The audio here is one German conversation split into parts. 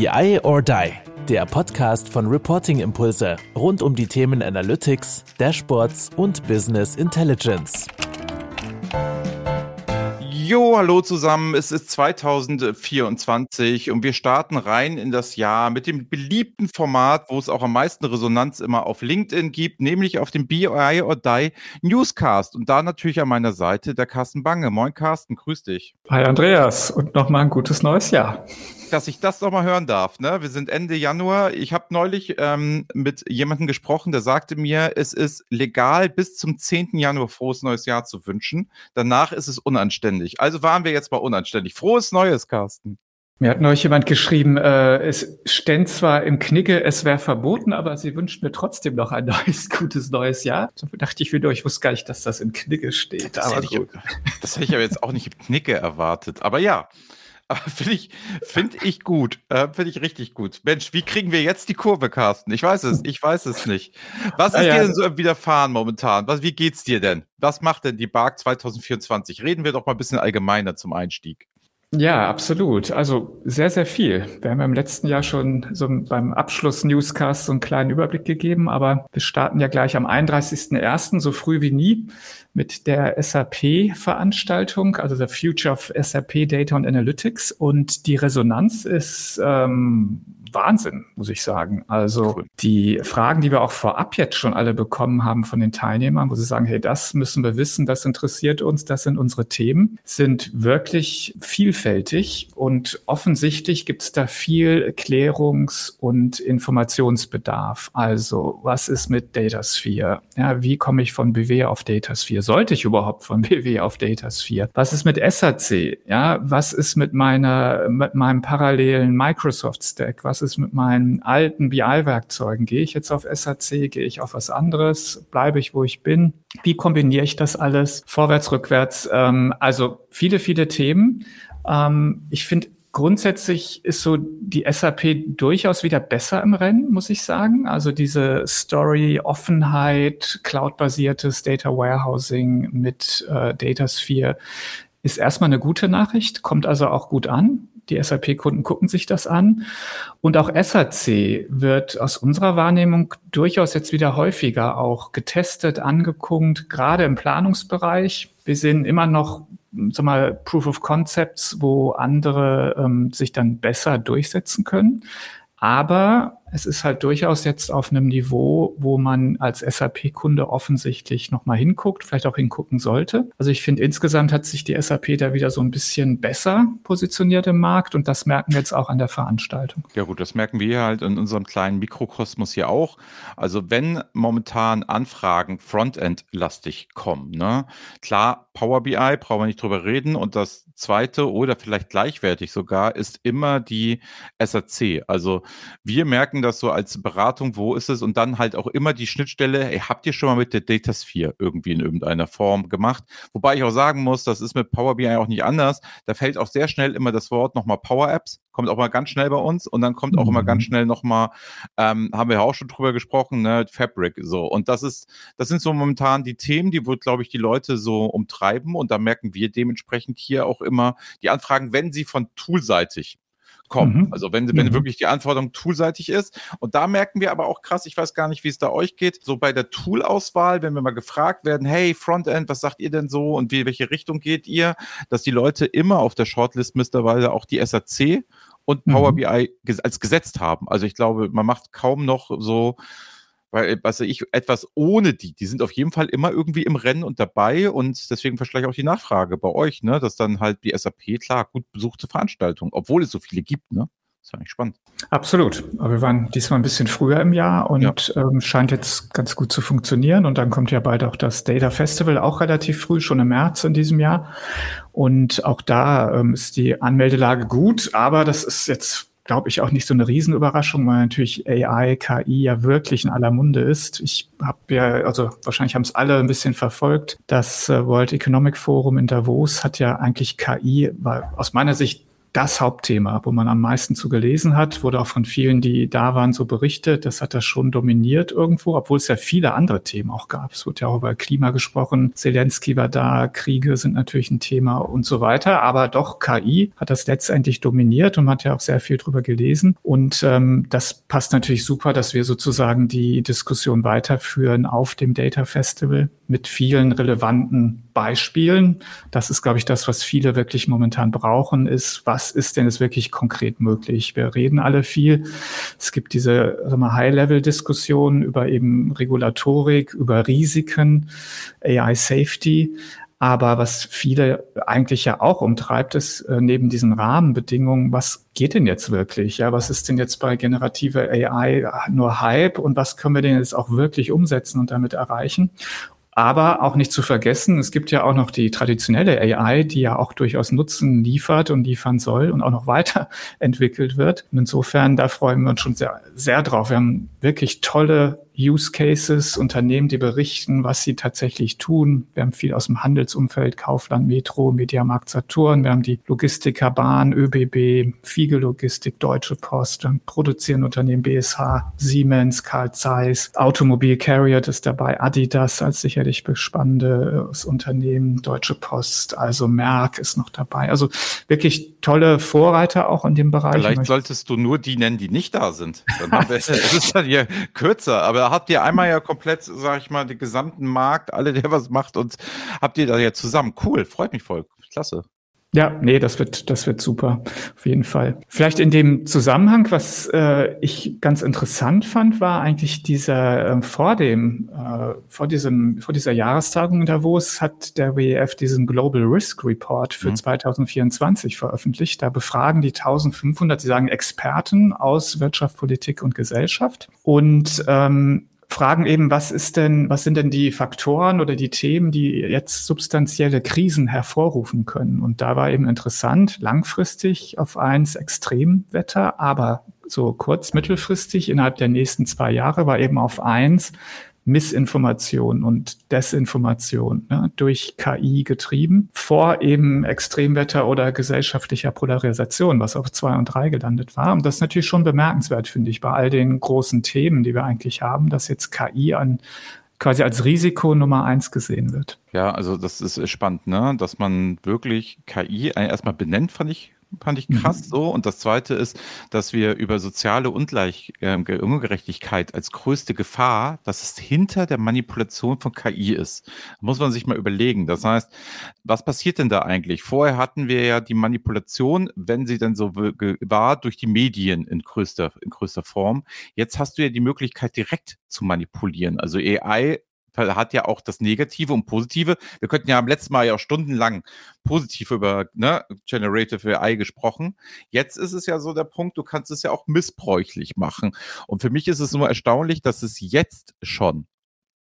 BI or Die, der Podcast von Reporting Impulse rund um die Themen Analytics, Dashboards und Business Intelligence. Jo, hallo zusammen. Es ist 2024 und wir starten rein in das Jahr mit dem beliebten Format, wo es auch am meisten Resonanz immer auf LinkedIn gibt, nämlich auf dem BI or Die Newscast. Und da natürlich an meiner Seite der Carsten Bange. Moin Carsten, grüß dich. Hi Andreas und nochmal ein gutes neues Jahr dass ich das noch mal hören darf. Ne? Wir sind Ende Januar. Ich habe neulich ähm, mit jemandem gesprochen, der sagte mir, es ist legal, bis zum 10. Januar frohes neues Jahr zu wünschen. Danach ist es unanständig. Also waren wir jetzt mal unanständig. Frohes Neues, Carsten. Mir hat neulich jemand geschrieben, äh, es ständ zwar im Knicke, es wäre verboten, aber sie wünscht mir trotzdem noch ein neues, gutes neues Jahr. Da dachte ich wieder, ich wusste gar nicht, dass das im Knicke steht. Das, aber hätte, ich, das hätte ich aber jetzt auch nicht im Knicke erwartet. Aber ja, finde ich, finde ich gut. Äh, finde ich richtig gut. Mensch, wie kriegen wir jetzt die Kurve, Carsten? Ich weiß es, ich weiß es nicht. Was ist ja, dir denn so widerfahren momentan? Was, wie geht's dir denn? Was macht denn die BARC 2024? Reden wir doch mal ein bisschen allgemeiner zum Einstieg. Ja, absolut. Also sehr, sehr viel. Wir haben im letzten Jahr schon so beim Abschluss-Newscast so einen kleinen Überblick gegeben, aber wir starten ja gleich am 31.01., so früh wie nie, mit der SAP-Veranstaltung, also der Future of SAP Data and Analytics. Und die Resonanz ist ähm, Wahnsinn, muss ich sagen. Also cool. die Fragen, die wir auch vorab jetzt schon alle bekommen haben von den Teilnehmern, wo sie sagen, hey, das müssen wir wissen, das interessiert uns, das sind unsere Themen, sind wirklich vielfältig und offensichtlich gibt es da viel Klärungs- und Informationsbedarf. Also was ist mit Datasphere? Ja, wie komme ich von BW auf Datasphere? Sollte ich überhaupt von BW auf Datasphere? Was ist mit SAC? Ja, was ist mit meiner, mit meinem parallelen Microsoft Stack? Was ist mit meinen alten BI-Werkzeugen? Gehe ich jetzt auf SAC? Gehe ich auf was anderes? Bleibe ich, wo ich bin? Wie kombiniere ich das alles? Vorwärts, rückwärts? Ähm, also viele, viele Themen. Ähm, ich finde, Grundsätzlich ist so die SAP durchaus wieder besser im Rennen, muss ich sagen. Also diese Story, Offenheit, cloud-basiertes Data Warehousing mit äh, Datasphere ist erstmal eine gute Nachricht, kommt also auch gut an. Die SAP-Kunden gucken sich das an. Und auch SAC wird aus unserer Wahrnehmung durchaus jetzt wieder häufiger auch getestet, angeguckt, gerade im Planungsbereich. Wir sehen immer noch sag mal, Proof of Concepts, wo andere ähm, sich dann besser durchsetzen können. Aber es ist halt durchaus jetzt auf einem Niveau, wo man als SAP-Kunde offensichtlich nochmal hinguckt, vielleicht auch hingucken sollte. Also ich finde, insgesamt hat sich die SAP da wieder so ein bisschen besser positioniert im Markt und das merken wir jetzt auch an der Veranstaltung. Ja gut, das merken wir halt in unserem kleinen Mikrokosmos hier auch. Also wenn momentan Anfragen Frontend-lastig kommen, ne? klar, Power BI, brauchen wir nicht drüber reden und das zweite oder vielleicht gleichwertig sogar ist immer die SAC. Also wir merken das so als Beratung, wo ist es und dann halt auch immer die Schnittstelle, hey, habt ihr schon mal mit der Datasphere irgendwie in irgendeiner Form gemacht? Wobei ich auch sagen muss, das ist mit Power BI auch nicht anders. Da fällt auch sehr schnell immer das Wort nochmal Power Apps, kommt auch mal ganz schnell bei uns und dann kommt auch mhm. immer ganz mhm. schnell nochmal, ähm, haben wir ja auch schon drüber gesprochen, ne, Fabric so. Und das ist, das sind so momentan die Themen, die wohl, glaube ich, die Leute so umtreiben und da merken wir dementsprechend hier auch immer die Anfragen, wenn sie von toolseitig kommen. Mhm. Also wenn, wenn mhm. wirklich die Anforderung toolseitig ist. Und da merken wir aber auch krass, ich weiß gar nicht, wie es da euch geht, so bei der Toolauswahl, wenn wir mal gefragt werden, hey, Frontend, was sagt ihr denn so und wie, welche Richtung geht ihr, dass die Leute immer auf der Shortlist mittlerweile auch die SAC und Power mhm. BI als gesetzt haben. Also ich glaube, man macht kaum noch so weil, was ich, etwas ohne die, die sind auf jeden Fall immer irgendwie im Rennen und dabei und deswegen vielleicht auch die Nachfrage bei euch, ne, dass dann halt die SAP, klar, gut besuchte Veranstaltung, obwohl es so viele gibt, ne? Das ist eigentlich spannend. Absolut. Aber wir waren diesmal ein bisschen früher im Jahr und ja. ähm, scheint jetzt ganz gut zu funktionieren. Und dann kommt ja bald auch das Data Festival, auch relativ früh, schon im März in diesem Jahr. Und auch da ähm, ist die Anmeldelage gut, aber das ist jetzt glaube ich, auch nicht so eine Riesenüberraschung, weil natürlich AI, KI ja wirklich in aller Munde ist. Ich habe ja, also wahrscheinlich haben es alle ein bisschen verfolgt. Das äh, World Economic Forum in Davos hat ja eigentlich KI, war aus meiner Sicht das Hauptthema, wo man am meisten zu gelesen hat, wurde auch von vielen, die da waren, so berichtet. Das hat das schon dominiert irgendwo, obwohl es ja viele andere Themen auch gab. Es wurde ja auch über Klima gesprochen. Zelensky war da, Kriege sind natürlich ein Thema und so weiter. Aber doch KI hat das letztendlich dominiert und man hat ja auch sehr viel drüber gelesen. Und ähm, das passt natürlich super, dass wir sozusagen die Diskussion weiterführen auf dem Data Festival mit vielen relevanten Beispielen. Das ist, glaube ich, das, was viele wirklich momentan brauchen, ist, was ist denn jetzt wirklich konkret möglich? Wir reden alle viel. Es gibt diese High-Level-Diskussionen über eben Regulatorik, über Risiken, AI-Safety. Aber was viele eigentlich ja auch umtreibt, ist äh, neben diesen Rahmenbedingungen, was geht denn jetzt wirklich? Ja, was ist denn jetzt bei generativer AI nur Hype und was können wir denn jetzt auch wirklich umsetzen und damit erreichen? Aber auch nicht zu vergessen, es gibt ja auch noch die traditionelle AI, die ja auch durchaus Nutzen liefert und liefern soll und auch noch weiterentwickelt wird. Und insofern, da freuen wir uns schon sehr, sehr drauf. Wir haben wirklich tolle Use Cases, Unternehmen, die berichten, was sie tatsächlich tun. Wir haben viel aus dem Handelsumfeld, Kaufland, Metro, Mediamarkt Saturn. Wir haben die Logistiker Bahn, ÖBB, Fiege Logistik, Deutsche Post, dann produzieren Unternehmen BSH, Siemens, Carl Zeiss, Automobil Carrier ist dabei, Adidas als sicherlich spannendes Unternehmen, Deutsche Post, also Merck ist noch dabei. Also wirklich tolle Vorreiter auch in dem Bereich. Vielleicht solltest du nur die nennen, die nicht da sind. Dann haben wir, es ist dann hier kürzer, aber habt ihr einmal ja komplett, sag ich mal, den gesamten Markt, alle, der was macht und habt ihr da ja zusammen. Cool, freut mich voll. Klasse. Ja, nee, das wird, das wird super, auf jeden Fall. Vielleicht in dem Zusammenhang, was äh, ich ganz interessant fand, war eigentlich dieser äh, vor dem, äh, vor diesem, vor dieser Jahrestagung in Davos hat der WEF diesen Global Risk Report für mhm. 2024 veröffentlicht. Da befragen die 1500, sie sagen Experten aus Wirtschaft, Politik und Gesellschaft. Und ähm, fragen eben, was ist denn, was sind denn die Faktoren oder die Themen, die jetzt substanzielle Krisen hervorrufen können? Und da war eben interessant, langfristig auf eins Extremwetter, aber so kurz, mittelfristig innerhalb der nächsten zwei Jahre war eben auf eins Missinformation und Desinformation ne, durch KI getrieben, vor eben Extremwetter oder gesellschaftlicher Polarisation, was auf zwei und drei gelandet war. Und das ist natürlich schon bemerkenswert, finde ich, bei all den großen Themen, die wir eigentlich haben, dass jetzt KI an quasi als Risiko Nummer eins gesehen wird. Ja, also das ist spannend, ne? dass man wirklich KI erstmal benennt, fand ich fand ich krass mhm. so. Und das Zweite ist, dass wir über soziale Ungleich, äh, Ungerechtigkeit als größte Gefahr, dass es hinter der Manipulation von KI ist. Da muss man sich mal überlegen. Das heißt, was passiert denn da eigentlich? Vorher hatten wir ja die Manipulation, wenn sie denn so war, durch die Medien in größter, in größter Form. Jetzt hast du ja die Möglichkeit, direkt zu manipulieren. Also AI hat ja auch das Negative und Positive. Wir könnten ja am letzten Mal ja auch stundenlang positiv über ne, Generative AI gesprochen. Jetzt ist es ja so der Punkt, du kannst es ja auch missbräuchlich machen. Und für mich ist es nur erstaunlich, dass es jetzt schon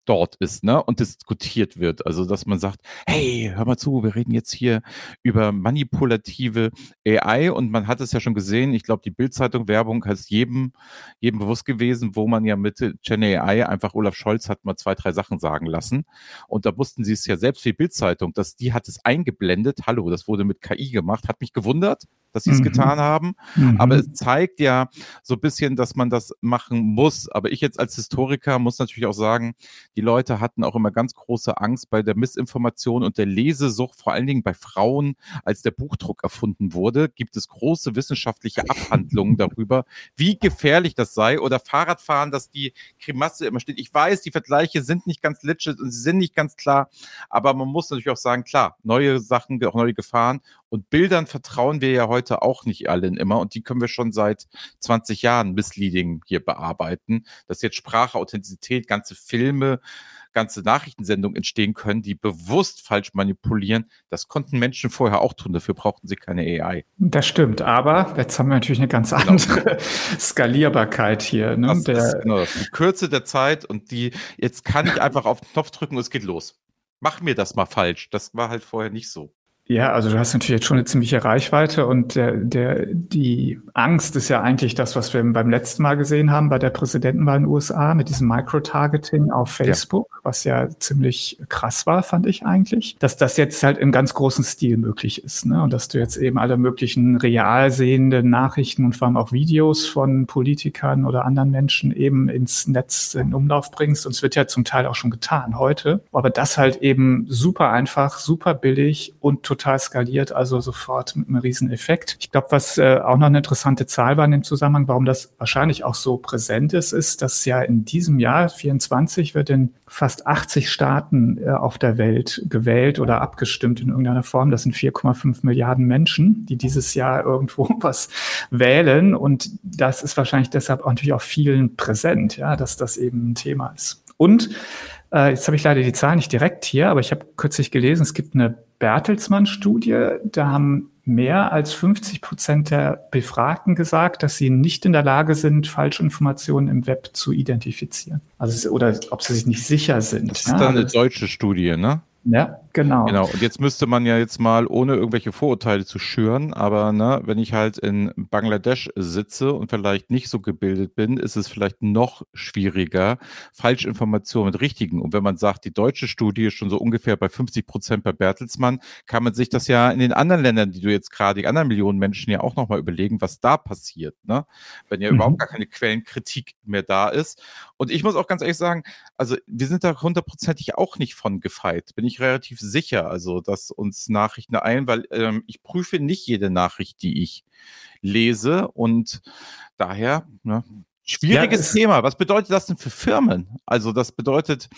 dort ist, ne, und diskutiert wird. Also, dass man sagt, hey, hör mal zu, wir reden jetzt hier über manipulative AI und man hat es ja schon gesehen. Ich glaube, die Bildzeitung Werbung ist jedem, jedem bewusst gewesen, wo man ja mit Gen AI einfach Olaf Scholz hat mal zwei, drei Sachen sagen lassen. Und da wussten sie es ja selbst wie Bildzeitung, dass die hat es eingeblendet. Hallo, das wurde mit KI gemacht. Hat mich gewundert dass sie es mhm. getan haben. Mhm. Aber es zeigt ja so ein bisschen, dass man das machen muss. Aber ich jetzt als Historiker muss natürlich auch sagen, die Leute hatten auch immer ganz große Angst bei der Missinformation und der Lesesucht, vor allen Dingen bei Frauen, als der Buchdruck erfunden wurde, gibt es große wissenschaftliche Abhandlungen darüber, wie gefährlich das sei oder Fahrradfahren, dass die Grimasse immer steht. Ich weiß, die Vergleiche sind nicht ganz legit und sie sind nicht ganz klar, aber man muss natürlich auch sagen, klar, neue Sachen, auch neue Gefahren und Bildern vertrauen wir ja heute auch nicht allen immer und die können wir schon seit 20 Jahren misleading hier bearbeiten. Dass jetzt Sprache, Authentizität, ganze Filme, ganze Nachrichtensendungen entstehen können, die bewusst falsch manipulieren. Das konnten Menschen vorher auch tun. Dafür brauchten sie keine AI. Das stimmt. Aber jetzt haben wir natürlich eine ganz genau. andere genau. Skalierbarkeit hier. Ne? Das ist genau das. Die Kürze der Zeit und die, jetzt kann ich einfach auf den Knopf drücken und es geht los. Mach mir das mal falsch. Das war halt vorher nicht so. Ja, also du hast natürlich jetzt schon eine ziemliche Reichweite und der, der, die Angst ist ja eigentlich das, was wir beim letzten Mal gesehen haben bei der Präsidentenwahl in den USA mit diesem Microtargeting auf Facebook. Ja. was ja ziemlich krass war, fand ich eigentlich, dass das jetzt halt im ganz großen Stil möglich ist. Ne? Und dass du jetzt eben alle möglichen real sehenden Nachrichten und vor allem auch Videos von Politikern oder anderen Menschen eben ins Netz in Umlauf bringst. Und es wird ja zum Teil auch schon getan heute. Aber das halt eben super einfach, super billig und total skaliert, also sofort mit einem riesen Effekt. Ich glaube, was äh, auch noch eine interessante Zahl war in dem Zusammenhang, warum das wahrscheinlich auch so präsent ist, ist, dass ja in diesem Jahr 24 wird in fast 80 Staaten äh, auf der Welt gewählt oder abgestimmt in irgendeiner Form. Das sind 4,5 Milliarden Menschen, die dieses Jahr irgendwo was wählen. Und das ist wahrscheinlich deshalb auch natürlich auch vielen präsent, ja, dass das eben ein Thema ist. Und äh, jetzt habe ich leider die Zahl nicht direkt hier, aber ich habe kürzlich gelesen, es gibt eine Bertelsmann-Studie, da haben mehr als 50 Prozent der Befragten gesagt, dass sie nicht in der Lage sind, Falschinformationen im Web zu identifizieren. Also oder ob sie sich nicht sicher sind. Das ist ja? dann eine deutsche Studie, ne? Ja, genau. Genau. Und jetzt müsste man ja jetzt mal, ohne irgendwelche Vorurteile zu schüren, aber ne, wenn ich halt in Bangladesch sitze und vielleicht nicht so gebildet bin, ist es vielleicht noch schwieriger, Falschinformationen mit richtigen. Und wenn man sagt, die deutsche Studie ist schon so ungefähr bei 50 Prozent bei Bertelsmann, kann man sich das ja in den anderen Ländern, die du jetzt gerade, die anderen Millionen Menschen ja auch nochmal überlegen, was da passiert, ne? Wenn ja mhm. überhaupt gar keine Quellenkritik mehr da ist. Und ich muss auch ganz ehrlich sagen, also wir sind da hundertprozentig auch nicht von gefeit. Bin ich relativ sicher, also dass uns Nachrichten ein, weil ähm, ich prüfe nicht jede Nachricht, die ich lese und daher ne, Schwieriges ja, Thema. Was bedeutet das denn für Firmen? Also das bedeutet,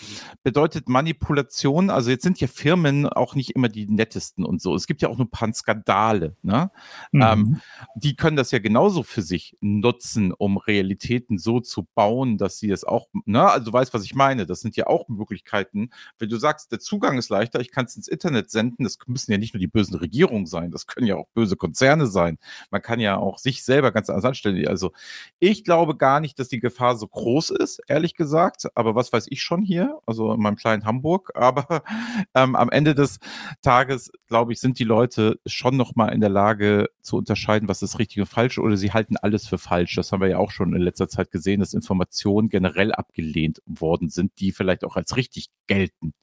bedeutet Manipulation. Also jetzt sind ja Firmen auch nicht immer die nettesten und so. Es gibt ja auch nur ein paar Skandale. Ne? Mhm. Ähm, die können das ja genauso für sich nutzen, um Realitäten so zu bauen, dass sie es auch, ne? also du weißt, was ich meine. Das sind ja auch Möglichkeiten. Wenn du sagst, der Zugang ist leichter, ich kann es ins Internet senden, das müssen ja nicht nur die bösen Regierungen sein, das können ja auch böse Konzerne sein. Man kann ja auch sich selber ganz anders anstellen. Also ich glaube gar gar nicht, dass die Gefahr so groß ist, ehrlich gesagt. Aber was weiß ich schon hier, also in meinem kleinen Hamburg. Aber ähm, am Ende des Tages, glaube ich, sind die Leute schon noch mal in der Lage zu unterscheiden, was ist richtig und falsch. Oder sie halten alles für falsch. Das haben wir ja auch schon in letzter Zeit gesehen, dass Informationen generell abgelehnt worden sind, die vielleicht auch als richtig gelten.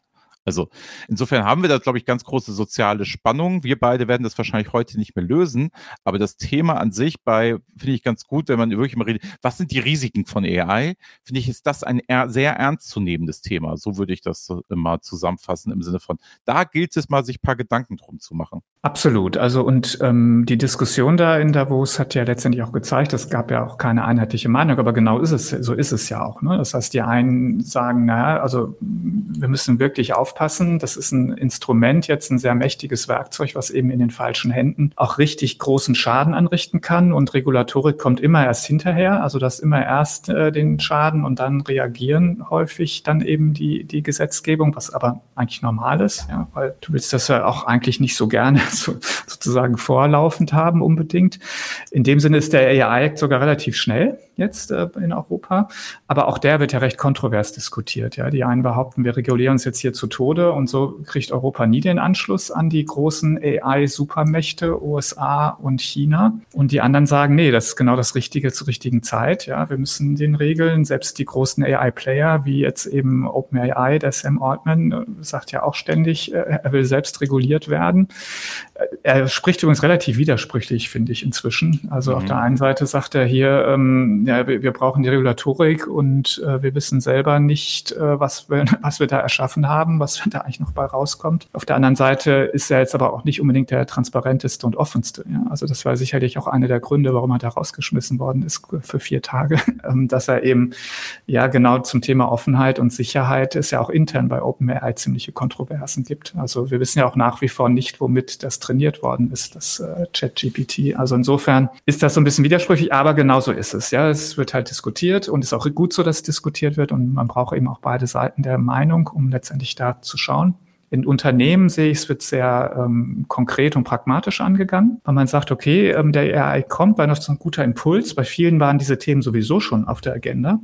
Also insofern haben wir da, glaube ich, ganz große soziale Spannungen. Wir beide werden das wahrscheinlich heute nicht mehr lösen, aber das Thema an sich bei, finde ich ganz gut, wenn man wirklich mal redet, was sind die Risiken von AI? Finde ich, ist das ein sehr ernstzunehmendes Thema. So würde ich das immer zusammenfassen im Sinne von, da gilt es mal, sich ein paar Gedanken drum zu machen. Absolut. Also und ähm, die Diskussion da in Davos hat ja letztendlich auch gezeigt, es gab ja auch keine einheitliche Meinung, aber genau ist es, so ist es ja auch. Ne? Das heißt, die einen sagen, naja, also wir müssen wirklich aufpassen. Das ist ein Instrument, jetzt ein sehr mächtiges Werkzeug, was eben in den falschen Händen auch richtig großen Schaden anrichten kann. Und Regulatorik kommt immer erst hinterher, also das immer erst äh, den Schaden und dann reagieren häufig dann eben die, die Gesetzgebung, was aber eigentlich normal ist, ja, weil du willst das ja auch eigentlich nicht so gerne so, sozusagen vorlaufend haben unbedingt. In dem Sinne ist der AI-Act sogar relativ schnell jetzt äh, in Europa. Aber auch der wird ja recht kontrovers diskutiert. Ja, die einen behaupten, wir regulieren uns jetzt hier zu Tode und so kriegt Europa nie den Anschluss an die großen AI-Supermächte USA und China. Und die anderen sagen, nee, das ist genau das Richtige zur richtigen Zeit. Ja, wir müssen den Regeln, selbst die großen AI-Player, wie jetzt eben OpenAI, der Sam Altman, äh, sagt ja auch ständig, äh, er will selbst reguliert werden. Äh, er spricht übrigens relativ widersprüchlich, finde ich inzwischen. Also mhm. auf der einen Seite sagt er hier, ähm, ja, wir, wir brauchen die Regulatorik und äh, wir wissen selber nicht, äh, was, wir, was wir da erschaffen haben, was da eigentlich noch bei rauskommt. Auf der anderen Seite ist er jetzt aber auch nicht unbedingt der transparenteste und offenste. Ja? Also das war sicherlich auch einer der Gründe, warum er da rausgeschmissen worden ist für vier Tage, ähm, dass er eben ja genau zum Thema Offenheit und Sicherheit es ja auch intern bei OpenAI ziemliche Kontroversen gibt. Also wir wissen ja auch nach wie vor nicht, womit das trainiert worden ist, das äh, ChatGPT. Also insofern ist das so ein bisschen widersprüchlich, aber genauso ist es. Ja, es wird halt diskutiert und ist auch gut so, dass es diskutiert wird und man braucht eben auch beide Seiten der Meinung, um letztendlich da zu schauen. In Unternehmen sehe ich, es wird sehr ähm, konkret und pragmatisch angegangen, weil man sagt, okay, ähm, der AI kommt, weil das so ein guter Impuls. Bei vielen waren diese Themen sowieso schon auf der Agenda.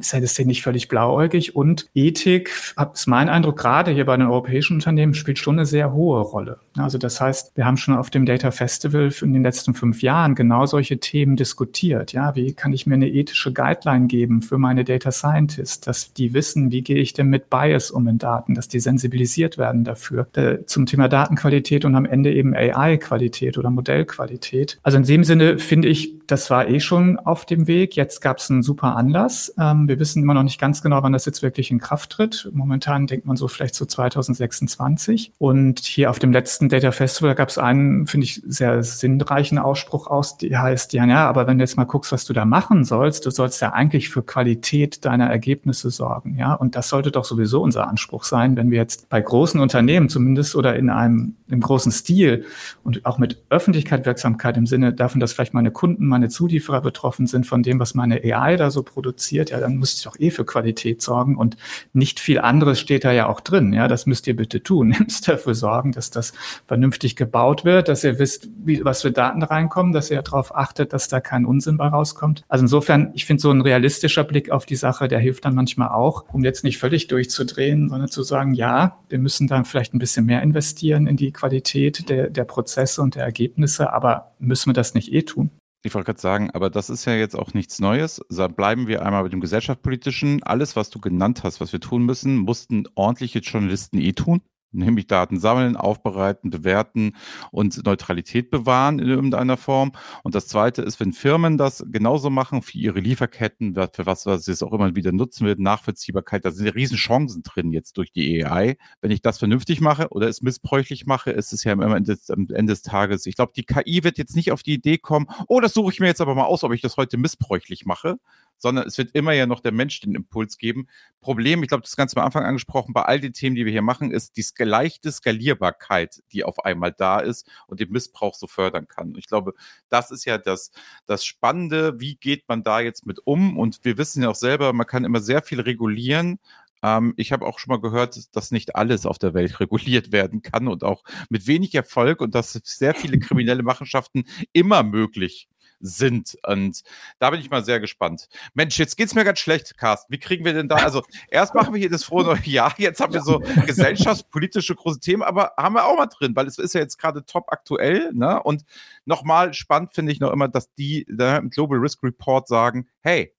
Ist ja das hier nicht völlig blauäugig. Und Ethik, ist mein Eindruck, gerade hier bei den europäischen Unternehmen, spielt schon eine sehr hohe Rolle. Also das heißt, wir haben schon auf dem Data Festival in den letzten fünf Jahren genau solche Themen diskutiert. Ja, wie kann ich mir eine ethische Guideline geben für meine Data Scientists, dass die wissen, wie gehe ich denn mit Bias um in Daten, dass die sensibilisiert werden dafür. Zum Thema Datenqualität und am Ende eben AI-Qualität oder Modellqualität. Also in dem Sinne finde ich, das war eh schon auf dem Weg. Jetzt gab es einen super Anlass. Ähm, wir wissen immer noch nicht ganz genau, wann das jetzt wirklich in Kraft tritt. Momentan denkt man so vielleicht so 2026. Und hier auf dem letzten Data Festival gab es einen, finde ich, sehr sinnreichen Ausspruch aus, die heißt, ja, ja, aber wenn du jetzt mal guckst, was du da machen sollst, du sollst ja eigentlich für Qualität deiner Ergebnisse sorgen. Ja, und das sollte doch sowieso unser Anspruch sein, wenn wir jetzt bei großen Unternehmen zumindest oder in einem im großen Stil und auch mit Öffentlichkeitswirksamkeit im Sinne davon, dass vielleicht meine Kunden, meine Zulieferer betroffen sind von dem, was meine AI da so produziert, ja, dann muss ich doch eh für Qualität sorgen und nicht viel anderes steht da ja auch drin. Ja, das müsst ihr bitte tun. Müsst dafür sorgen, dass das vernünftig gebaut wird, dass ihr wisst, wie, was für Daten reinkommen, dass ihr darauf achtet, dass da kein Unsinn bei rauskommt. Also insofern, ich finde so ein realistischer Blick auf die Sache, der hilft dann manchmal auch, um jetzt nicht völlig durchzudrehen, sondern zu sagen, ja, wir müssen dann vielleicht ein bisschen mehr investieren in die Qualität der, der Prozesse und der Ergebnisse, aber müssen wir das nicht eh tun? Ich wollte gerade sagen, aber das ist ja jetzt auch nichts Neues. Da bleiben wir einmal mit dem gesellschaftspolitischen. Alles, was du genannt hast, was wir tun müssen, mussten ordentliche Journalisten eh tun nämlich Daten sammeln, aufbereiten, bewerten und Neutralität bewahren in irgendeiner Form. Und das Zweite ist, wenn Firmen das genauso machen für ihre Lieferketten, für was, was sie es auch immer wieder nutzen wird, Nachvollziehbarkeit, da sind ja riesen Chancen drin jetzt durch die AI. Wenn ich das vernünftig mache oder es missbräuchlich mache, ist es ja am am Ende des Tages, ich glaube, die KI wird jetzt nicht auf die Idee kommen, oh, das suche ich mir jetzt aber mal aus, ob ich das heute missbräuchlich mache, sondern es wird immer ja noch der Mensch den Impuls geben. Problem, ich glaube, das Ganze am Anfang angesprochen, bei all den Themen, die wir hier machen, ist die leichte Skalierbarkeit, die auf einmal da ist und den Missbrauch so fördern kann. Ich glaube, das ist ja das, das Spannende, wie geht man da jetzt mit um? Und wir wissen ja auch selber, man kann immer sehr viel regulieren, ähm, ich habe auch schon mal gehört, dass nicht alles auf der Welt reguliert werden kann und auch mit wenig Erfolg und dass sehr viele kriminelle Machenschaften immer möglich sind. Und da bin ich mal sehr gespannt. Mensch, jetzt geht's mir ganz schlecht, Carsten. Wie kriegen wir denn da? Also, erst machen wir hier das frohe neue Jahr. Jetzt haben wir so gesellschaftspolitische große Themen, aber haben wir auch mal drin, weil es ist ja jetzt gerade top aktuell. Ne? Und nochmal spannend finde ich noch immer, dass die im Global Risk Report sagen, hey,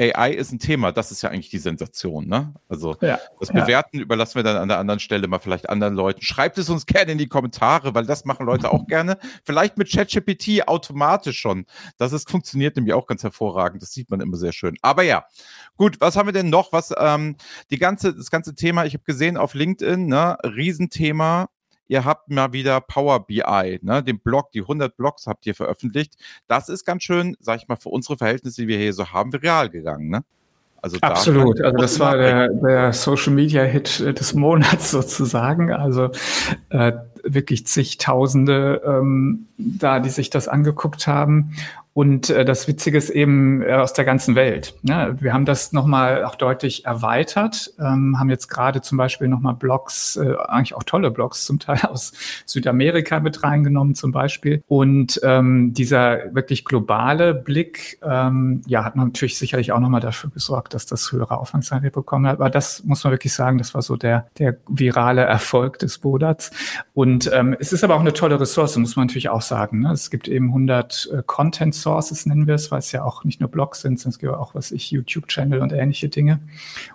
AI ist ein Thema, das ist ja eigentlich die Sensation, ne? Also ja, das Bewerten ja. überlassen wir dann an der anderen Stelle mal vielleicht anderen Leuten. Schreibt es uns gerne in die Kommentare, weil das machen Leute auch gerne. Vielleicht mit ChatGPT automatisch schon. Das ist, funktioniert nämlich auch ganz hervorragend. Das sieht man immer sehr schön. Aber ja, gut, was haben wir denn noch? Was ähm, die ganze, das ganze Thema, ich habe gesehen auf LinkedIn, ne, Riesenthema, ihr habt mal wieder Power BI, ne, den Blog, die 100 Blogs habt ihr veröffentlicht. Das ist ganz schön, sag ich mal, für unsere Verhältnisse, die wir hier so haben, viral gegangen, ne? Also Absolut, also das war der, der Social Media Hit des Monats sozusagen. Also äh, wirklich zigtausende ähm, da, die sich das angeguckt haben. Und äh, das Witzige ist eben äh, aus der ganzen Welt. Ne? Wir haben das nochmal auch deutlich erweitert, ähm, haben jetzt gerade zum Beispiel nochmal Blogs, äh, eigentlich auch tolle Blogs zum Teil aus Südamerika mit reingenommen zum Beispiel. Und ähm, dieser wirklich globale Blick, ähm, ja, hat natürlich sicherlich auch nochmal dafür gesorgt, dass das höhere Aufmerksamkeit bekommen hat. Aber das muss man wirklich sagen, das war so der, der virale Erfolg des Bodats. Und ähm, es ist aber auch eine tolle Ressource, muss man natürlich auch sagen. Ne? Es gibt eben 100 äh, Content Sources nennen wir es, weil es ja auch nicht nur Blogs sind, sondern es gibt auch, was ich, YouTube-Channel und ähnliche Dinge.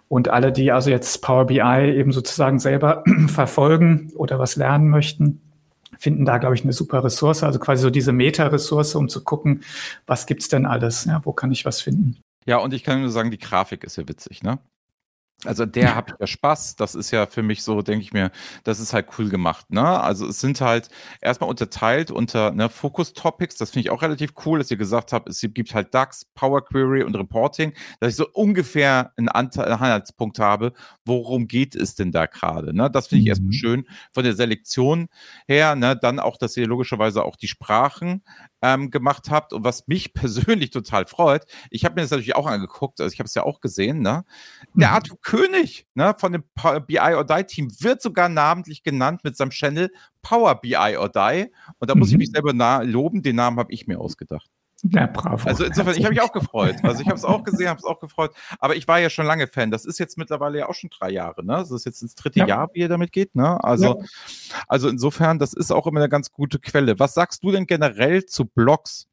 Und alle, die also jetzt Power BI eben sozusagen selber verfolgen oder was lernen möchten, finden da, glaube ich, eine super Ressource, also quasi so diese Meta-Ressource, um zu gucken, was gibt's denn alles, ja, wo kann ich was finden. Ja, und ich kann nur sagen, die Grafik ist ja witzig, ne? Also der habe ich ja Spaß. Das ist ja für mich so, denke ich mir, das ist halt cool gemacht. Ne? Also es sind halt erstmal unterteilt unter ne, Focus-Topics. Das finde ich auch relativ cool, dass ihr gesagt habt, es gibt halt DAX, Power Query und Reporting, dass ich so ungefähr einen, Anhaltspunkt habe, worum geht es denn da gerade. Ne? Das finde ich mhm. erstmal schön von der Selektion her. Ne? Dann auch, dass ihr logischerweise auch die Sprachen ähm, gemacht habt und was mich persönlich total freut, ich habe mir das natürlich auch angeguckt, also ich habe es ja auch gesehen, ne? Der mhm. Arthur König ne, von dem BI or Die Team wird sogar namentlich genannt mit seinem Channel Power BI or Die und da muss mhm. ich mich selber loben, den Namen habe ich mir ausgedacht. Ja, bravo. Also insofern, ich habe mich auch gefreut. Also ich habe es auch gesehen, habe es auch gefreut. Aber ich war ja schon lange Fan. Das ist jetzt mittlerweile ja auch schon drei Jahre. Ne? Das ist jetzt das dritte ja. Jahr, wie ihr damit geht. Ne? Also, ja. also insofern, das ist auch immer eine ganz gute Quelle. Was sagst du denn generell zu Blogs?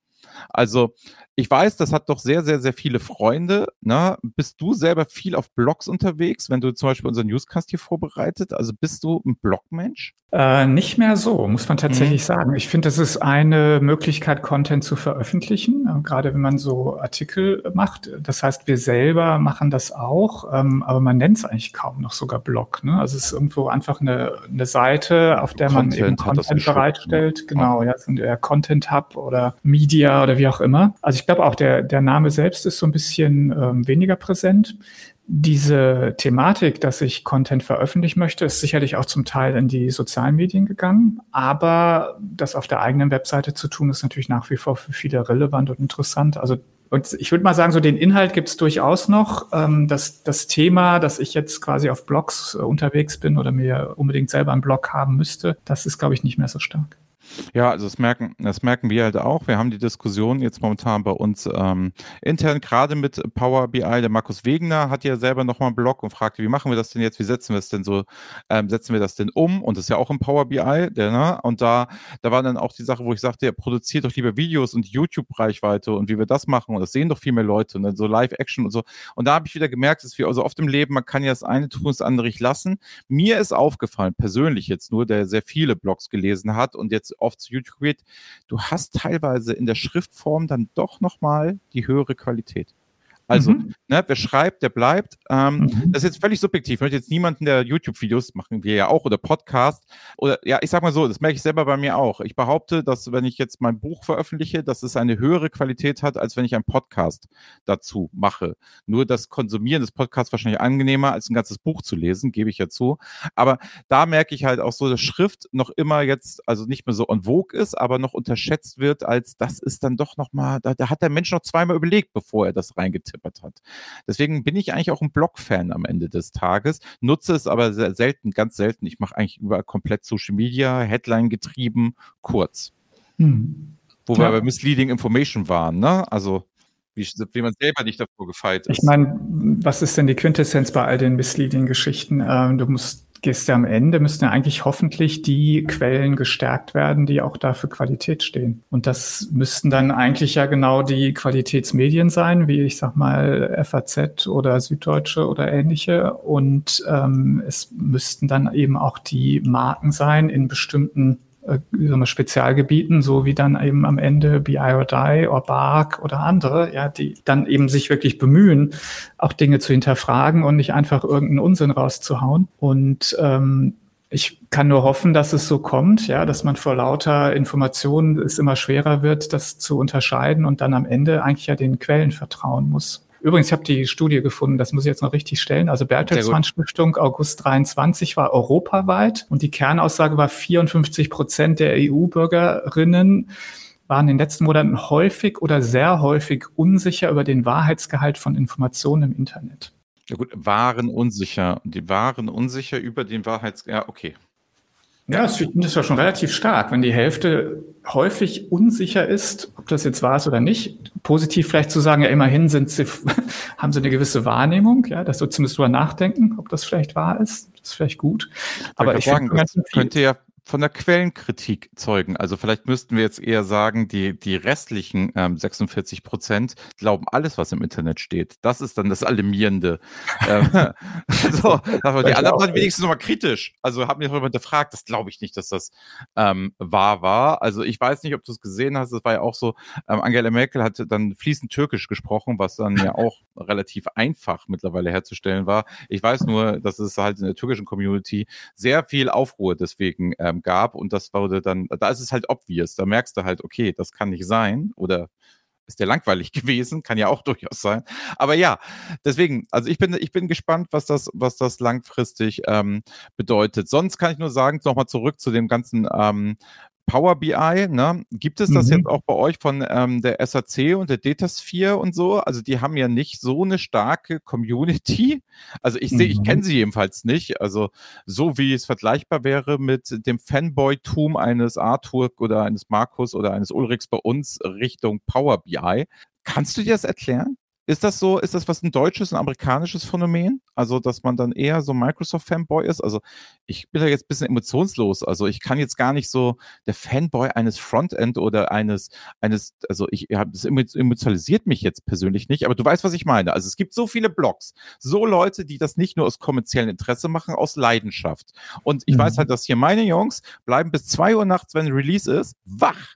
Also ich weiß, das hat doch sehr, sehr, sehr viele Freunde. Ne? Bist du selber viel auf Blogs unterwegs, wenn du zum Beispiel unseren Newscast hier vorbereitet? Also bist du ein Blogmensch? Äh, nicht mehr so, muss man tatsächlich mhm. sagen. Ich finde, das ist eine Möglichkeit, Content zu veröffentlichen, äh, gerade wenn man so Artikel macht. Das heißt, wir selber machen das auch, ähm, aber man nennt es eigentlich kaum noch sogar Blog. Ne? Also es ist irgendwo einfach eine, eine Seite, auf der Content man eben Content bereitstellt. Ne? Genau, ja, so ein Content Hub oder Media oder wie auch immer. Also ich glaube auch, der, der Name selbst ist so ein bisschen ähm, weniger präsent. Diese Thematik, dass ich Content veröffentlichen möchte, ist sicherlich auch zum Teil in die sozialen Medien gegangen. Aber das auf der eigenen Webseite zu tun, ist natürlich nach wie vor für viele relevant und interessant. Also und ich würde mal sagen, so den Inhalt gibt es durchaus noch. Ähm, das, das Thema, dass ich jetzt quasi auf Blogs äh, unterwegs bin oder mir unbedingt selber einen Blog haben müsste, das ist, glaube ich, nicht mehr so stark. Ja, also das merken, das merken wir halt auch. Wir haben die Diskussion jetzt momentan bei uns ähm, intern, gerade mit Power BI. Der Markus Wegener hat ja selber nochmal einen Blog und fragte, wie machen wir das denn jetzt? Wie setzen wir es denn so, ähm, setzen wir das denn um? Und das ist ja auch im Power BI, der, ne? Und da, da war dann auch die Sache, wo ich sagte, ja, produziert doch lieber Videos und YouTube-Reichweite und wie wir das machen. Und das sehen doch viel mehr Leute und dann so Live-Action und so. Und da habe ich wieder gemerkt, dass wir also oft im Leben, man kann ja das eine tun, das andere nicht lassen. Mir ist aufgefallen, persönlich jetzt nur, der sehr viele Blogs gelesen hat und jetzt oft zu YouTube geht, du hast teilweise in der Schriftform dann doch nochmal die höhere Qualität. Also, mhm. ne, wer schreibt, der bleibt. Ähm, mhm. Das ist jetzt völlig subjektiv. Ich möchte jetzt niemanden, der YouTube-Videos machen wir ja auch oder Podcast oder ja, ich sag mal so, das merke ich selber bei mir auch. Ich behaupte, dass wenn ich jetzt mein Buch veröffentliche, dass es eine höhere Qualität hat, als wenn ich einen Podcast dazu mache. Nur das Konsumieren des Podcasts wahrscheinlich angenehmer, als ein ganzes Buch zu lesen, gebe ich ja zu. Aber da merke ich halt auch so, dass Schrift noch immer jetzt, also nicht mehr so en vogue ist, aber noch unterschätzt wird, als das ist dann doch nochmal, da, da hat der Mensch noch zweimal überlegt, bevor er das reingetippt getippert hat. Deswegen bin ich eigentlich auch ein Blog-Fan am Ende des Tages, nutze es aber sehr selten, ganz selten. Ich mache eigentlich überall komplett Social Media, Headline getrieben, kurz. Hm. Wo ja. wir bei Misleading Information waren, ne? Also wie, wie, man selber nicht davor gefeit ist. Ich meine, was ist denn die Quintessenz bei all den Misleading-Geschichten? Ähm, du musst ja am Ende, müssten ja eigentlich hoffentlich die Quellen gestärkt werden, die auch da für Qualität stehen. Und das müssten dann eigentlich ja genau die Qualitätsmedien sein, wie ich sag mal FAZ oder Süddeutsche oder ähnliche. Und ähm, es müssten dann eben auch die Marken sein in bestimmten äh, Spezialgebieten, so wie dann eben am Ende BI or Die oder Bark oder andere, ja, die dann eben sich wirklich bemühen, auch Dinge zu hinterfragen und nicht einfach irgendeinen Unsinn rauszuhauen. Und ähm, ich kann nur hoffen, dass es so kommt, ja, dass man vor lauter Informationen es immer schwerer wird, das zu unterscheiden und dann am Ende eigentlich ja den Quellen vertrauen muss. Übrigens, ich habe die Studie gefunden, das muss ich jetzt noch richtig stellen. Also Bertelsmann Stiftung August 23 war europaweit und die Kernaussage war 54 Prozent der EU-Bürgerinnen waren in den letzten Monaten häufig oder sehr häufig unsicher über den Wahrheitsgehalt von Informationen im Internet. Ja gut, waren unsicher. Die waren unsicher über den Wahrheitsgehalt. Ja, okay. Ja, das ist ja schon relativ stark, wenn die Hälfte häufig unsicher ist, ob das jetzt wahr ist oder nicht. Positiv vielleicht zu sagen, ja, immerhin sind sie, haben sie eine gewisse Wahrnehmung, ja, dass du zumindest drüber nachdenken, ob das vielleicht wahr ist. Das ist vielleicht gut. Aber ich, ich sagen, das könnte ja von der Quellenkritik zeugen. Also vielleicht müssten wir jetzt eher sagen, die, die restlichen ähm, 46 Prozent glauben alles, was im Internet steht. Das ist dann das Alarmierende. ähm, so, aber die anderen waren wenigstens nochmal kritisch. Also haben mich darüber hinterfragt. Das glaube ich nicht, dass das ähm, wahr war. Also ich weiß nicht, ob du es gesehen hast. Das war ja auch so, ähm, Angela Merkel hat dann fließend Türkisch gesprochen, was dann ja auch relativ einfach mittlerweile herzustellen war. Ich weiß nur, dass es halt in der türkischen Community sehr viel Aufruhr deswegen ähm, ähm, gab und das wurde dann, da ist es halt obvious, da merkst du halt, okay, das kann nicht sein oder ist der langweilig gewesen, kann ja auch durchaus sein. Aber ja, deswegen, also ich bin, ich bin gespannt, was das, was das langfristig ähm, bedeutet. Sonst kann ich nur sagen, nochmal zurück zu dem ganzen ähm, Power BI, ne? Gibt es das mhm. jetzt auch bei euch von ähm, der SAC und der Datasphere und so? Also die haben ja nicht so eine starke Community. Also ich sehe, mhm. ich kenne sie jedenfalls nicht. Also so wie es vergleichbar wäre mit dem Fanboy-Tum eines Arthur oder eines Markus oder eines Ulrichs bei uns Richtung Power BI. Kannst du dir das erklären? Ist das so, ist das was ein deutsches, ein amerikanisches Phänomen? Also, dass man dann eher so Microsoft-Fanboy ist? Also, ich bin da jetzt ein bisschen emotionslos. Also, ich kann jetzt gar nicht so der Fanboy eines Frontend oder eines, eines, also ich habe das emotionalisiert mich jetzt persönlich nicht, aber du weißt, was ich meine. Also, es gibt so viele Blogs, so Leute, die das nicht nur aus kommerziellem Interesse machen, aus Leidenschaft. Und ich mhm. weiß halt, dass hier meine Jungs bleiben bis zwei Uhr nachts, wenn Release ist, wach,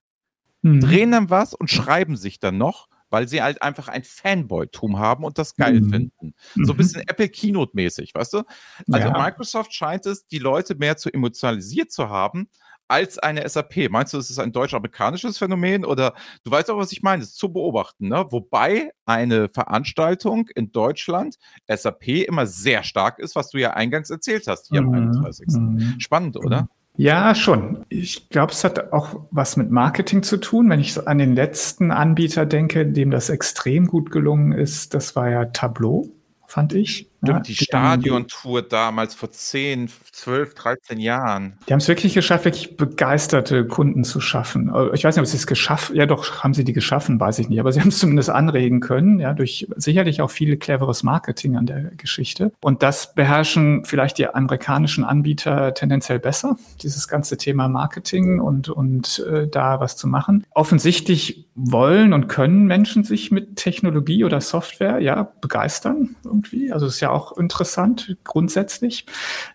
mhm. drehen dann was und schreiben sich dann noch weil sie halt einfach ein Fanboy-Tum haben und das geil mhm. finden. So ein mhm. bisschen Apple Keynote-mäßig, weißt du? Also ja. Microsoft scheint es, die Leute mehr zu emotionalisiert zu haben, als eine SAP. Meinst du, es ist ein deutsch-amerikanisches Phänomen oder du weißt auch, was ich meine, es ist zu beobachten, ne? Wobei eine Veranstaltung in Deutschland SAP immer sehr stark ist, was du ja eingangs erzählt hast hier mhm. am 31. Mhm. Spannend, oder? Ja, schon. Ich glaube, es hat auch was mit Marketing zu tun. Wenn ich an den letzten Anbieter denke, dem das extrem gut gelungen ist, das war ja Tableau, fand ich. Stimmt, ja, die Stadiontour damals vor 10, 12, 13 Jahren. Die haben es wirklich geschafft, wirklich begeisterte Kunden zu schaffen. Äh, ich weiß nicht, ob sie es geschafft, ja doch, haben sie die geschaffen, weiß ich nicht, aber sie haben es zumindest anregen können, ja, durch sicherlich auch viel cleveres Marketing an der Geschichte. Und das beherrschen vielleicht die amerikanischen Anbieter tendenziell besser, dieses ganze Thema Marketing und, und äh, da was zu machen. Offensichtlich wollen und können Menschen sich mit Technologie oder Software ja begeistern irgendwie. Also es ist ja auch interessant grundsätzlich.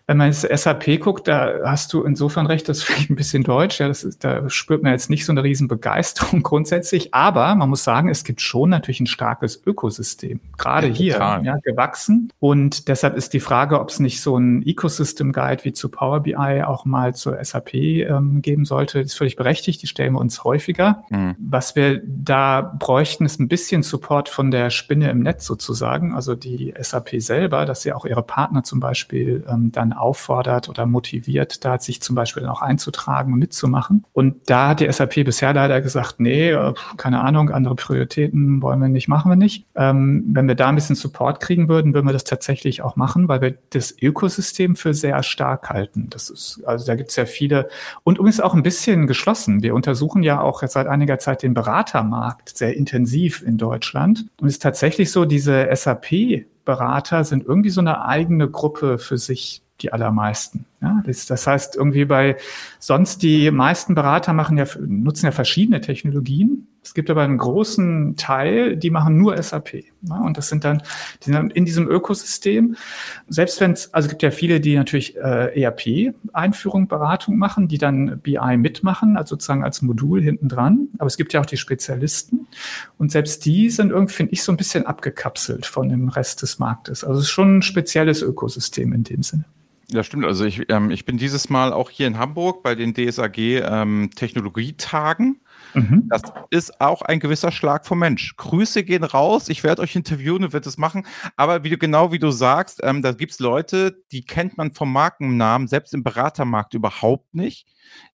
Wenn man jetzt SAP guckt, da hast du insofern recht, das ist vielleicht ein bisschen deutsch. Ja, das ist, da spürt man jetzt nicht so eine riesen Begeisterung grundsätzlich. Aber man muss sagen, es gibt schon natürlich ein starkes Ökosystem, gerade ja, hier ja, gewachsen. Und deshalb ist die Frage, ob es nicht so ein Ecosystem Guide wie zu Power BI auch mal zur SAP ähm, geben sollte, ist völlig berechtigt. Die stellen wir uns häufiger. Mhm. Was wir da bräuchten, ist ein bisschen Support von der Spinne im Netz sozusagen, also die SAP selber, dass sie auch ihre Partner zum Beispiel ähm, dann auffordert oder motiviert, da sich zum Beispiel dann auch einzutragen und mitzumachen. Und da hat die SAP bisher leider gesagt, nee, äh, keine Ahnung, andere Prioritäten wollen wir nicht, machen wir nicht. Ähm, wenn wir da ein bisschen Support kriegen würden, würden wir das tatsächlich auch machen, weil wir das Ökosystem für sehr stark halten. Das ist, also da gibt es ja viele und übrigens auch ein bisschen geschlossen. Wir untersuchen ja auch seit einiger Zeit den Beratermarkt sehr intensiv in Deutschland. Und es ist tatsächlich so, diese SAP Berater sind irgendwie so eine eigene Gruppe für sich, die allermeisten. Ja, das, das, heißt, irgendwie bei sonst die meisten Berater machen ja, nutzen ja verschiedene Technologien. Es gibt aber einen großen Teil, die machen nur SAP. Ja, und das sind dann, die sind dann in diesem Ökosystem. Selbst wenn es, also es gibt ja viele, die natürlich äh, ERP-Einführung, Beratung machen, die dann BI mitmachen, also sozusagen als Modul hinten dran. Aber es gibt ja auch die Spezialisten. Und selbst die sind irgendwie, finde ich, so ein bisschen abgekapselt von dem Rest des Marktes. Also es ist schon ein spezielles Ökosystem in dem Sinne. Ja, stimmt. Also ich, ähm, ich bin dieses Mal auch hier in Hamburg bei den DSAG ähm, Technologietagen. Mhm. Das ist auch ein gewisser Schlag vom Mensch. Grüße gehen raus. Ich werde euch interviewen und werde das machen. Aber wie du genau wie du sagst, ähm, da gibt es Leute, die kennt man vom Markennamen, selbst im Beratermarkt überhaupt nicht.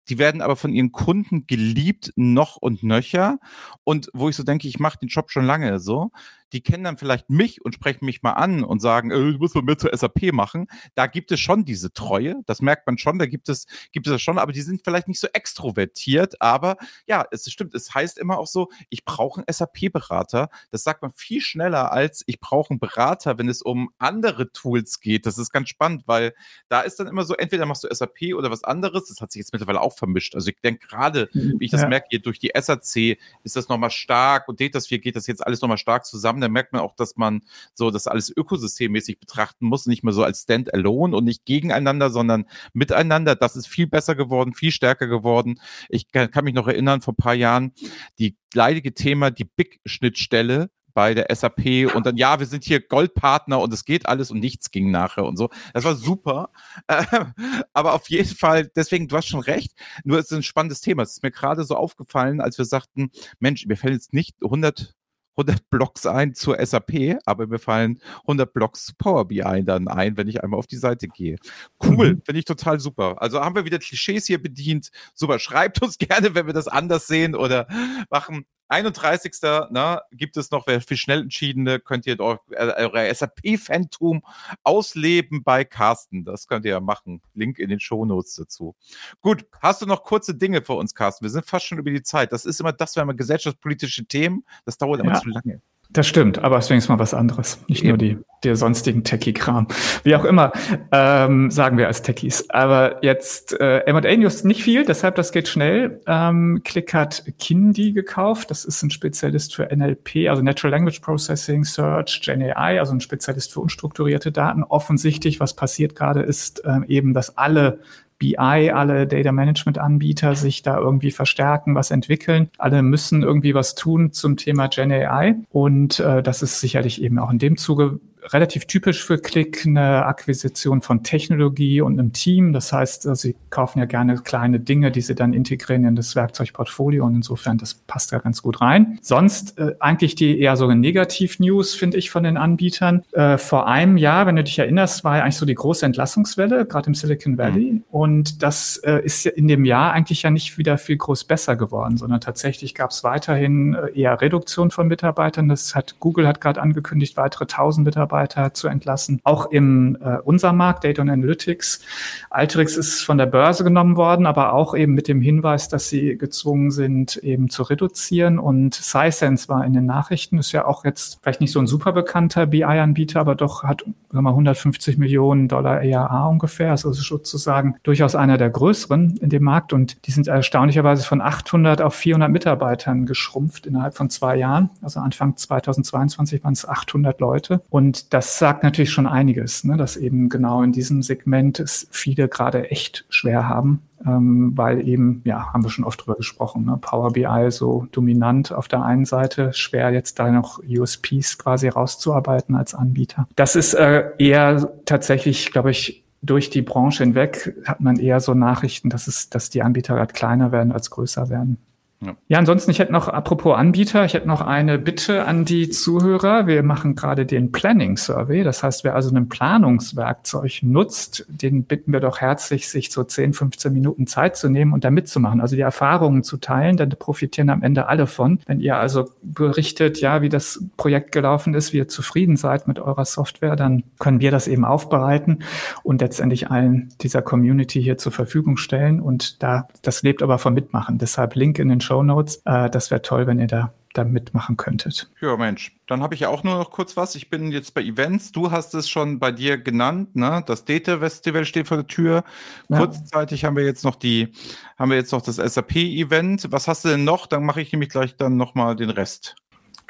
Die werden aber von ihren Kunden geliebt, noch und nöcher. Und wo ich so denke, ich mache den Job schon lange so, die kennen dann vielleicht mich und sprechen mich mal an und sagen, äh, du musst mal mehr zur SAP machen. Da gibt es schon diese Treue, das merkt man schon, da gibt es, gibt es das schon, aber die sind vielleicht nicht so extrovertiert. Aber ja, es stimmt, es heißt immer auch so, ich brauche einen SAP-Berater. Das sagt man viel schneller als ich brauche einen Berater, wenn es um andere Tools geht. Das ist ganz spannend, weil da ist dann immer so, entweder machst du SAP oder was anderes. Das hat sich jetzt mittlerweile auch vermischt. Also ich denke gerade, wie ich das ja. merke, durch die SAC ist das nochmal stark und Datasphere geht das jetzt alles nochmal stark zusammen haben, dann merkt man auch, dass man so das alles ökosystemmäßig betrachten muss, nicht mehr so als Standalone und nicht gegeneinander, sondern miteinander. Das ist viel besser geworden, viel stärker geworden. Ich kann, mich noch erinnern, vor ein paar Jahren, die leidige Thema, die Big-Schnittstelle, bei der SAP und dann, ja, wir sind hier Goldpartner und es geht alles und nichts ging nachher und so. Das war super. aber auf jeden Fall, deswegen, du hast schon recht, nur es ist ein spannendes Thema. Es ist mir gerade so aufgefallen, als wir sagten, Mensch, mir fällt jetzt nicht 100 100 Blogs ein zur SAP, aber mir fallen 100 Blogs Power BI dann ein, wenn ich einmal auf die Seite gehe. Cool, mhm. finde ich total super. Also haben wir wieder Klischees hier bedient. Super, schreibt uns gerne, wenn wir das anders sehen oder machen. 31. Na, gibt es noch, wer für schnell entschiedene, könnt ihr eure, eure SAP-Phantom ausleben bei Carsten. Das könnt ihr ja machen. Link in den Shownotes dazu. Gut, hast du noch kurze Dinge für uns, Carsten? Wir sind fast schon über die Zeit. Das ist immer das, wenn man gesellschaftspolitische Themen, das dauert immer ja. zu lange. Das stimmt, aber es ist mal was anderes. Nicht Eben. nur die, der sonstigen Techie-Kram. Wie auch immer, ähm, sagen wir als Techies. Aber jetzt äh, M&A News nicht viel, deshalb das geht schnell. Ähm, Click hat Kindi gekauft. Das ist ein Spezialist für NLP, also Natural Language Processing, Search, GenAI, also ein Spezialist für unstrukturierte Daten. Offensichtlich, was passiert gerade, ist ähm, eben, dass alle BI, alle Data Management Anbieter sich da irgendwie verstärken, was entwickeln. Alle müssen irgendwie was tun zum Thema Gen AI. Und äh, das ist sicherlich eben auch in dem Zuge relativ typisch für Click eine Akquisition von Technologie und einem Team. Das heißt, äh, sie kaufen ja gerne kleine Dinge, die sie dann integrieren in das Werkzeugportfolio und insofern, das passt da ganz gut rein. Sonst äh, eigentlich die eher so Negativ-News, finde ich, von den Anbietern. Äh, vor einem Jahr, wenn du dich erinnerst, war ja eigentlich so die große Entlassungswelle, gerade im Silicon Valley. Mhm. Und das äh, ist in dem Jahr eigentlich ja nicht wieder viel groß besser geworden, sondern tatsächlich gab es weiterhin äh, eher Reduktion von Mitarbeitern. Das hat Google hat gerade angekündigt, weitere 1000 Mitarbeiter Mitarbeiter zu entlassen. Auch im äh, unser Markt, Data and Analytics. Alterix ist von der Börse genommen worden, aber auch eben mit dem Hinweis, dass sie gezwungen sind, eben zu reduzieren. Und Sisense war in den Nachrichten, ist ja auch jetzt vielleicht nicht so ein super bekannter BI-Anbieter, aber doch hat sagen wir, 150 Millionen Dollar ERA ungefähr. Also sozusagen durchaus einer der größeren in dem Markt. Und die sind erstaunlicherweise von 800 auf 400 Mitarbeitern geschrumpft innerhalb von zwei Jahren. Also Anfang 2022 waren es 800 Leute. Und das sagt natürlich schon einiges, ne, dass eben genau in diesem Segment es viele gerade echt schwer haben, ähm, weil eben, ja, haben wir schon oft drüber gesprochen, ne, Power BI so dominant auf der einen Seite, schwer jetzt da noch USPs quasi rauszuarbeiten als Anbieter. Das ist äh, eher tatsächlich, glaube ich, durch die Branche hinweg hat man eher so Nachrichten, dass es, dass die Anbieter gerade kleiner werden als größer werden. Ja. ja, ansonsten, ich hätte noch, apropos Anbieter, ich hätte noch eine Bitte an die Zuhörer. Wir machen gerade den Planning Survey. Das heißt, wer also ein Planungswerkzeug nutzt, den bitten wir doch herzlich, sich so 10, 15 Minuten Zeit zu nehmen und da mitzumachen. Also die Erfahrungen zu teilen, dann profitieren am Ende alle von. Wenn ihr also berichtet, ja, wie das Projekt gelaufen ist, wie ihr zufrieden seid mit eurer Software, dann können wir das eben aufbereiten und letztendlich allen dieser Community hier zur Verfügung stellen. Und da, das lebt aber vom Mitmachen. Deshalb Link in den Show Notes. Äh, das wäre toll, wenn ihr da da mitmachen könntet. Ja, Mensch, dann habe ich ja auch nur noch kurz was. Ich bin jetzt bei Events. Du hast es schon bei dir genannt, ne? Das Data Festival steht vor der Tür. Ja. Kurzzeitig haben wir jetzt noch die, haben wir jetzt noch das SAP-Event. Was hast du denn noch? Dann mache ich nämlich gleich dann nochmal den Rest.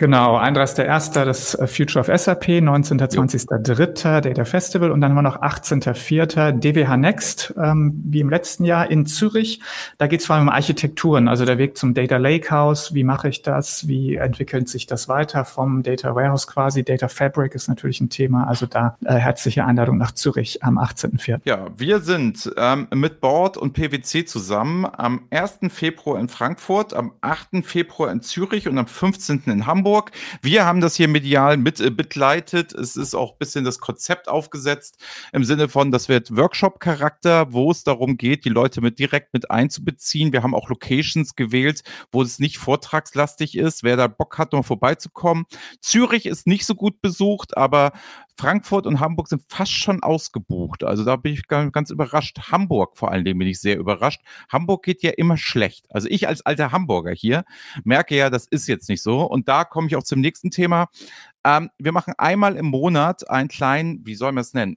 Genau, 31.01. das äh, Future of SAP, 19.20.03. Data Festival und dann haben wir noch 18.04. DWH Next, ähm, wie im letzten Jahr in Zürich. Da geht es vor allem um Architekturen, also der Weg zum Data Lakehouse. Wie mache ich das? Wie entwickelt sich das weiter vom Data Warehouse quasi? Data Fabric ist natürlich ein Thema. Also da äh, herzliche Einladung nach Zürich am 18.04. Ja, wir sind ähm, mit Board und PwC zusammen am 1. Februar in Frankfurt, am 8. Februar in Zürich und am 15. in Hamburg. Hamburg. Wir haben das hier medial mit äh, begleitet. Es ist auch ein bisschen das Konzept aufgesetzt im Sinne von, das wird Workshop-Charakter, wo es darum geht, die Leute mit direkt mit einzubeziehen. Wir haben auch Locations gewählt, wo es nicht vortragslastig ist. Wer da Bock hat, noch vorbeizukommen. Zürich ist nicht so gut besucht, aber Frankfurt und Hamburg sind fast schon ausgebucht. Also da bin ich ganz überrascht. Hamburg vor allen Dingen bin ich sehr überrascht. Hamburg geht ja immer schlecht. Also ich als alter Hamburger hier merke ja, das ist jetzt nicht so. Und da komme ich auch zum nächsten Thema. Ähm, wir machen einmal im Monat einen kleinen, wie soll man es nennen?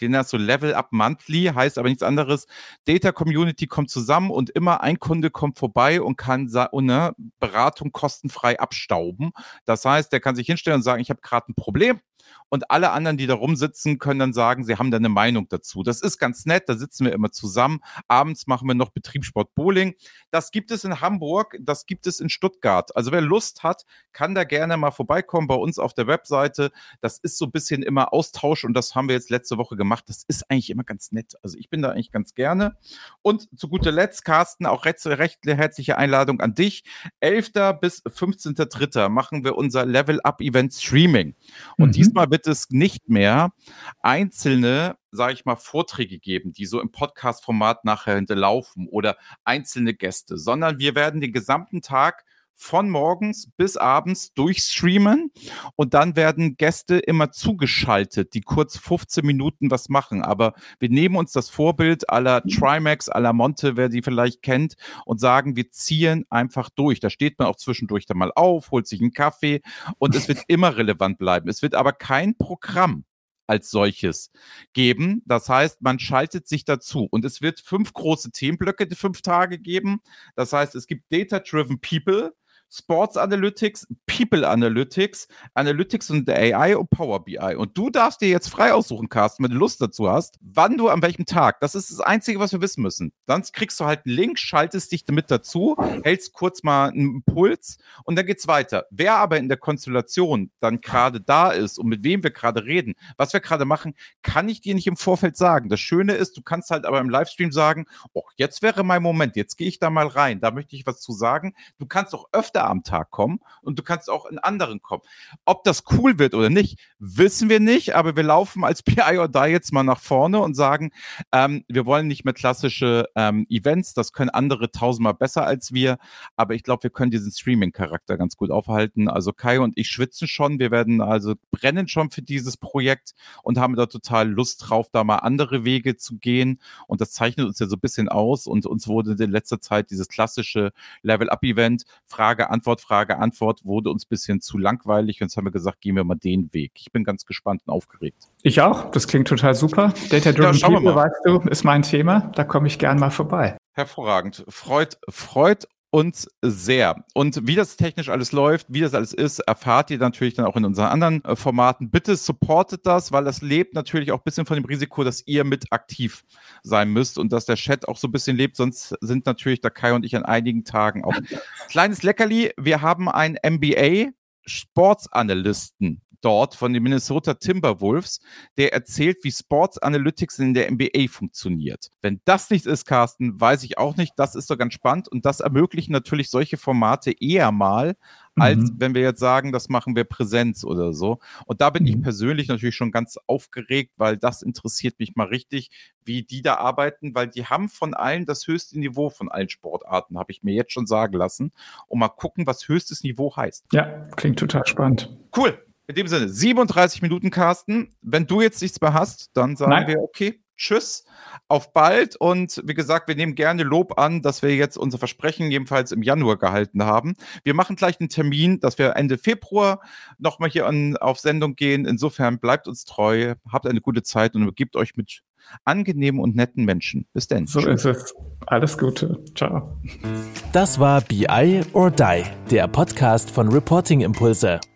den das so Level Up Monthly, heißt aber nichts anderes. Data Community kommt zusammen und immer ein Kunde kommt vorbei und kann eine Beratung kostenfrei abstauben. Das heißt, der kann sich hinstellen und sagen, ich habe gerade ein Problem und alle anderen, die da rumsitzen, können dann sagen, sie haben da eine Meinung dazu. Das ist ganz nett, da sitzen wir immer zusammen. Abends machen wir noch Betriebssport Bowling. Das gibt es in Hamburg, das gibt es in Stuttgart. Also wer Lust hat, kann da gerne mal vorbeikommen bei uns auf der Webseite. Das ist so ein bisschen immer Austausch und das haben wir jetzt letzte Woche gemacht. Das ist eigentlich immer ganz nett. Also ich bin da eigentlich ganz gerne. Und zu guter Letzt, Carsten, auch recht, recht herzliche Einladung an dich. 11. bis 15.3. machen wir unser Level-Up-Event Streaming. Und mhm. diesmal wird es nicht mehr einzelne sage ich mal, Vorträge geben, die so im Podcast-Format nachher hinterlaufen oder einzelne Gäste, sondern wir werden den gesamten Tag von morgens bis abends durchstreamen und dann werden Gäste immer zugeschaltet, die kurz 15 Minuten was machen. Aber wir nehmen uns das Vorbild aller Trimax, aller Monte, wer die vielleicht kennt, und sagen, wir ziehen einfach durch. Da steht man auch zwischendurch dann mal auf, holt sich einen Kaffee und es wird immer relevant bleiben. Es wird aber kein Programm als solches geben. Das heißt, man schaltet sich dazu und es wird fünf große Themenblöcke die fünf Tage geben. Das heißt, es gibt Data-Driven People, Sports Analytics, People Analytics, Analytics und AI und Power BI. Und du darfst dir jetzt frei aussuchen, Carsten, wenn du Lust dazu hast, wann du an welchem Tag. Das ist das Einzige, was wir wissen müssen. Dann kriegst du halt einen Link, schaltest dich damit dazu, hältst kurz mal einen Impuls und dann geht's weiter. Wer aber in der Konstellation dann gerade da ist und mit wem wir gerade reden, was wir gerade machen, kann ich dir nicht im Vorfeld sagen. Das Schöne ist, du kannst halt aber im Livestream sagen, oh, jetzt wäre mein Moment, jetzt gehe ich da mal rein, da möchte ich was zu sagen. Du kannst auch öfter öfter am Tag kommen und du kannst auch in anderen kommen. Ob das cool wird oder nicht, wissen wir nicht, aber wir laufen als PI or Die jetzt mal nach vorne und sagen, ähm, wir wollen nicht mehr klassische ähm, Events, das können andere tausendmal besser als wir, aber ich glaube, wir können diesen Streaming-Charakter ganz gut aufhalten. Also Kai und ich schwitzen schon, wir werden also brennen schon für dieses Projekt und haben da total Lust drauf, da mal andere Wege zu gehen und das zeichnet uns ja so ein bisschen aus und uns wurde in letzter Zeit dieses klassische Level-Up-Event, Frage, Antwort, Frage, Antwort wurde uns ein bisschen zu langweilig und jetzt haben wir gesagt, gehen wir mal den Weg. Ich bin ganz gespannt und aufgeregt. Ich auch. Das klingt total super. Data Driven ja, People, weißt du, ist mein Thema. Da komme ich gern mal vorbei. Hervorragend. Freut, freut uns sehr. Und wie das technisch alles läuft, wie das alles ist, erfahrt ihr natürlich dann auch in unseren anderen äh, Formaten. Bitte supportet das, weil das lebt natürlich auch ein bisschen von dem Risiko, dass ihr mit aktiv sein müsst und dass der Chat auch so ein bisschen lebt. Sonst sind natürlich der Kai und ich an einigen Tagen auch. Kleines Leckerli, wir haben einen MBA Sportsanalysten dort von den Minnesota Timberwolves, der erzählt, wie Sports Analytics in der NBA funktioniert. Wenn das nicht ist, Carsten, weiß ich auch nicht. Das ist doch ganz spannend und das ermöglichen natürlich solche Formate eher mal, als mhm. wenn wir jetzt sagen, das machen wir Präsenz oder so. Und da bin mhm. ich persönlich natürlich schon ganz aufgeregt, weil das interessiert mich mal richtig, wie die da arbeiten, weil die haben von allen das höchste Niveau von allen Sportarten, habe ich mir jetzt schon sagen lassen. Und mal gucken, was höchstes Niveau heißt. Ja, klingt total spannend. Cool. In dem Sinne, 37 Minuten, Carsten. Wenn du jetzt nichts mehr hast, dann sagen Nein. wir, okay, tschüss, auf bald. Und wie gesagt, wir nehmen gerne Lob an, dass wir jetzt unser Versprechen jedenfalls im Januar gehalten haben. Wir machen gleich einen Termin, dass wir Ende Februar nochmal hier an, auf Sendung gehen. Insofern bleibt uns treu, habt eine gute Zeit und begibt euch mit angenehmen und netten Menschen. Bis dann. So Tschüss. ist es. Alles Gute. Ciao. Das war BI or Die, der Podcast von Reporting Impulse.